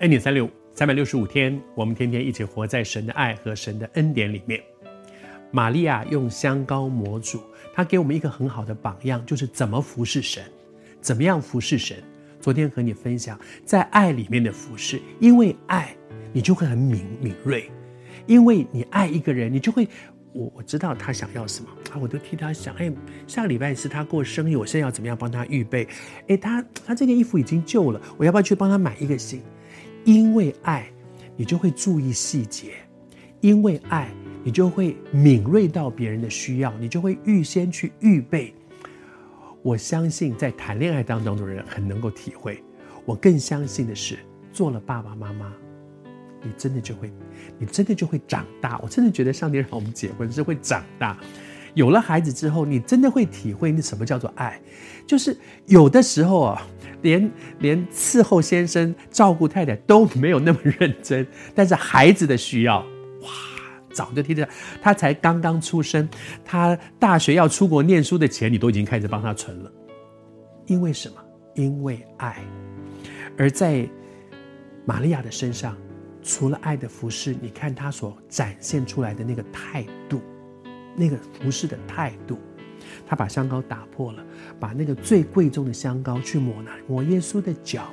恩典三六三百六十五天，我们天天一起活在神的爱和神的恩典里面。玛利亚用香膏抹主，她给我们一个很好的榜样，就是怎么服侍神，怎么样服侍神。昨天和你分享，在爱里面的服侍，因为爱，你就会很敏敏锐，因为你爱一个人，你就会，我我知道他想要什么啊，我都替他想，哎，下个礼拜是他过生日，我现在要怎么样帮他预备？哎，他他这件衣服已经旧了，我要不要去帮他买一个新？因为爱，你就会注意细节；因为爱，你就会敏锐到别人的需要，你就会预先去预备。我相信在谈恋爱当中的人很能够体会。我更相信的是，做了爸爸妈妈，你真的就会，你真的就会长大。我真的觉得上帝让我们结婚是会长大。有了孩子之后，你真的会体会那什么叫做爱，就是有的时候啊，连连伺候先生、照顾太太都没有那么认真，但是孩子的需要，哇，早就听着，他才刚刚出生，他大学要出国念书的钱，你都已经开始帮他存了。因为什么？因为爱。而在玛利亚的身上，除了爱的服侍，你看她所展现出来的那个态度。那个服侍的态度，他把香膏打破了，把那个最贵重的香膏去抹那抹耶稣的脚，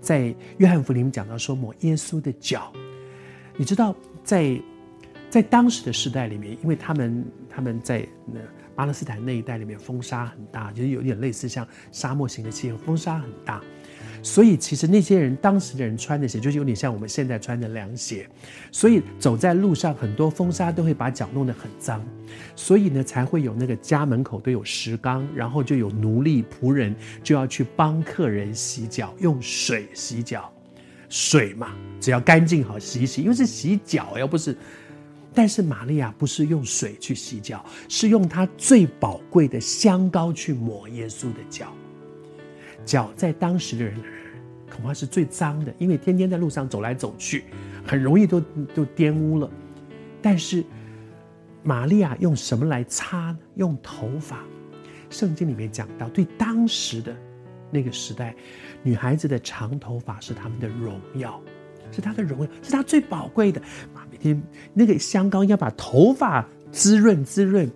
在约翰福音里面讲到说抹耶稣的脚，你知道在在当时的时代里面，因为他们他们在那巴勒斯坦那一带里面风沙很大，就是有点类似像沙漠型的气候，风沙很大。所以，其实那些人当时的人穿的鞋，就是有点像我们现在穿的凉鞋。所以走在路上，很多风沙都会把脚弄得很脏。所以呢，才会有那个家门口都有石缸，然后就有奴隶仆人就要去帮客人洗脚，用水洗脚。水嘛，只要干净好洗一洗，因为是洗脚，又不是。但是玛利亚不是用水去洗脚，是用她最宝贵的香膏去抹耶稣的脚。脚在当时的人，恐怕是最脏的，因为天天在路上走来走去，很容易都都玷污了。但是玛利亚用什么来擦呢？用头发。圣经里面讲到，对当时的那个时代，女孩子的长头发是她们的荣耀，是她的荣耀，是她最宝贵的。每天那个香膏要把头发滋润滋润。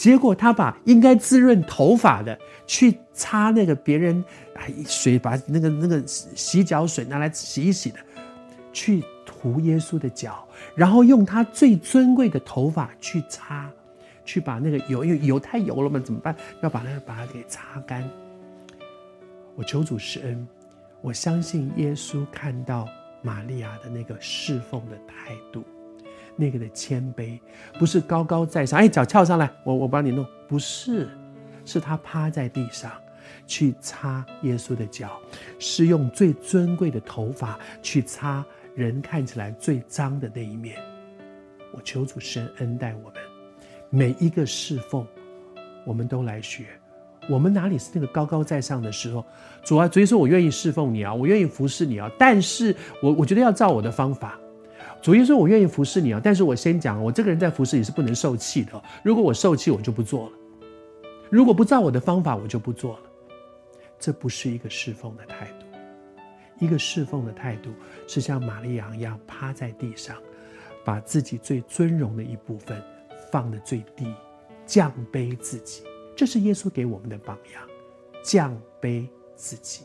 结果他把应该滋润头发的去擦那个别人，哎，水把那个那个洗脚水拿来洗一洗的，去涂耶稣的脚，然后用他最尊贵的头发去擦，去把那个油，因为油太油了嘛，怎么办？要把那个把它给擦干。我求主施恩，我相信耶稣看到玛利亚的那个侍奉的态度。那个的谦卑，不是高高在上，哎，脚翘上来，我我帮你弄，不是，是他趴在地上去擦耶稣的脚，是用最尊贵的头发去擦人看起来最脏的那一面。我求主神恩待我们，每一个侍奉，我们都来学。我们哪里是那个高高在上的时候？主啊，所以说我愿意侍奉你啊，我愿意服侍你啊，但是我我觉得要照我的方法。主耶稣：“我愿意服侍你啊，但是我先讲，我这个人在服侍你是不能受气的。如果我受气，我就不做了；如果不照我的方法，我就不做了。这不是一个侍奉的态度。一个侍奉的态度是像玛利亚一样趴在地上，把自己最尊荣的一部分放得最低，降卑自己。这是耶稣给我们的榜样，降卑自己。”